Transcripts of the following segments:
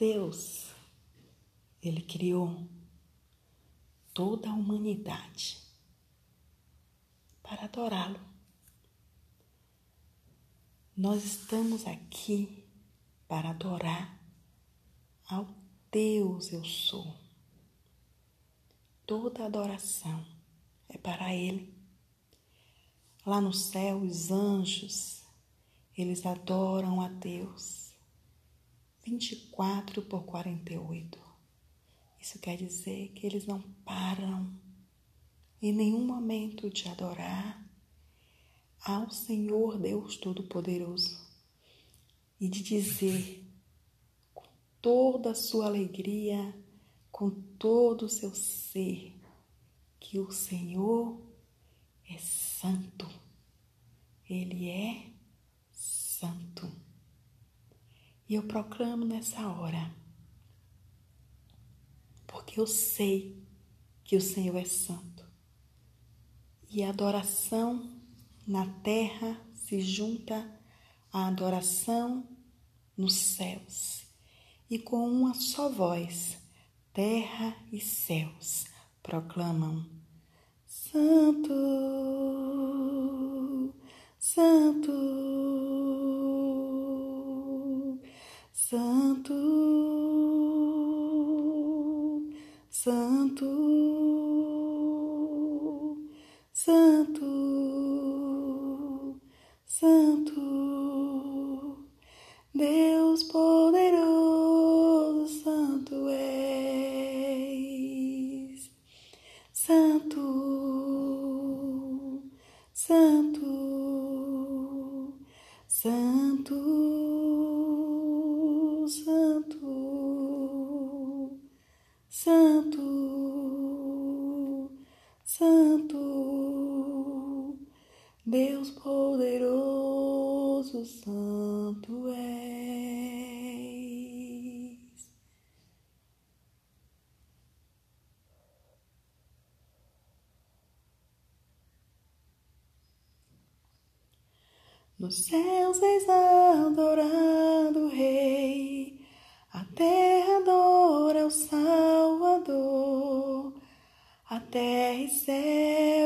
Deus, Ele criou toda a humanidade para adorá-lo. Nós estamos aqui para adorar ao Deus eu sou. Toda adoração é para Ele. Lá no céu, os anjos, eles adoram a Deus 24 por 48. Isso quer dizer que eles não param em nenhum momento de adorar ao Senhor Deus Todo-Poderoso e de dizer com toda a sua alegria, com todo o seu ser, que o Senhor é santo. Ele é santo. E eu proclamo nessa hora, porque eu sei que o Senhor é santo. E a adoração na terra se junta à adoração nos céus. E com uma só voz, terra e céus proclamam: Santo, Santo, Santo, Santo, Deus poderoso, Santo és, Santo, Deus poderoso, Santo és. Nos céus és adorado, Rei, a terra adora o Salvador. A terra e céu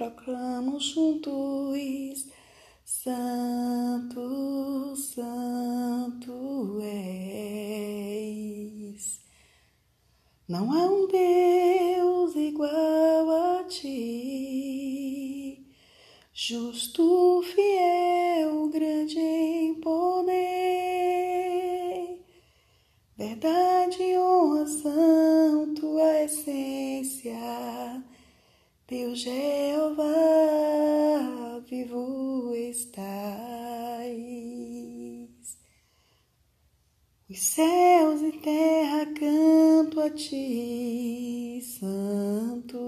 proclamam juntos: Santo, Santo és. Não há um Deus igual a ti, justo, fiel, grande em poder, verdade, honra, santo, a essência. Deus Jeová, vivo estás. Os céus e terra canto a ti, Santo.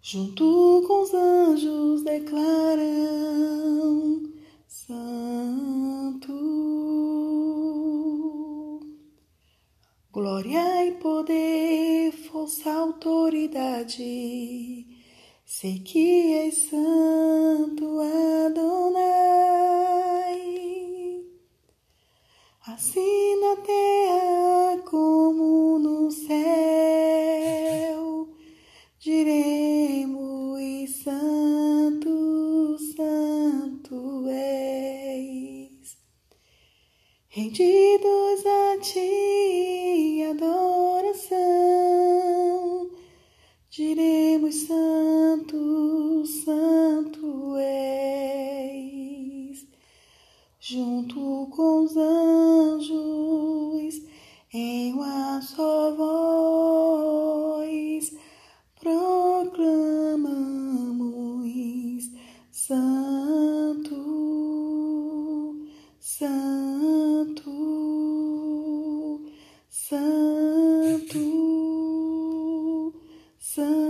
Junto com os anjos declaram, Glória e poder, força, autoridade. Sei que és santo, Adonai. Assim na terra como no céu, diremos santo, santo és. Rendidos a ti, diremos santo, santo és. Junto com os anjos, em uma só voz, Santo,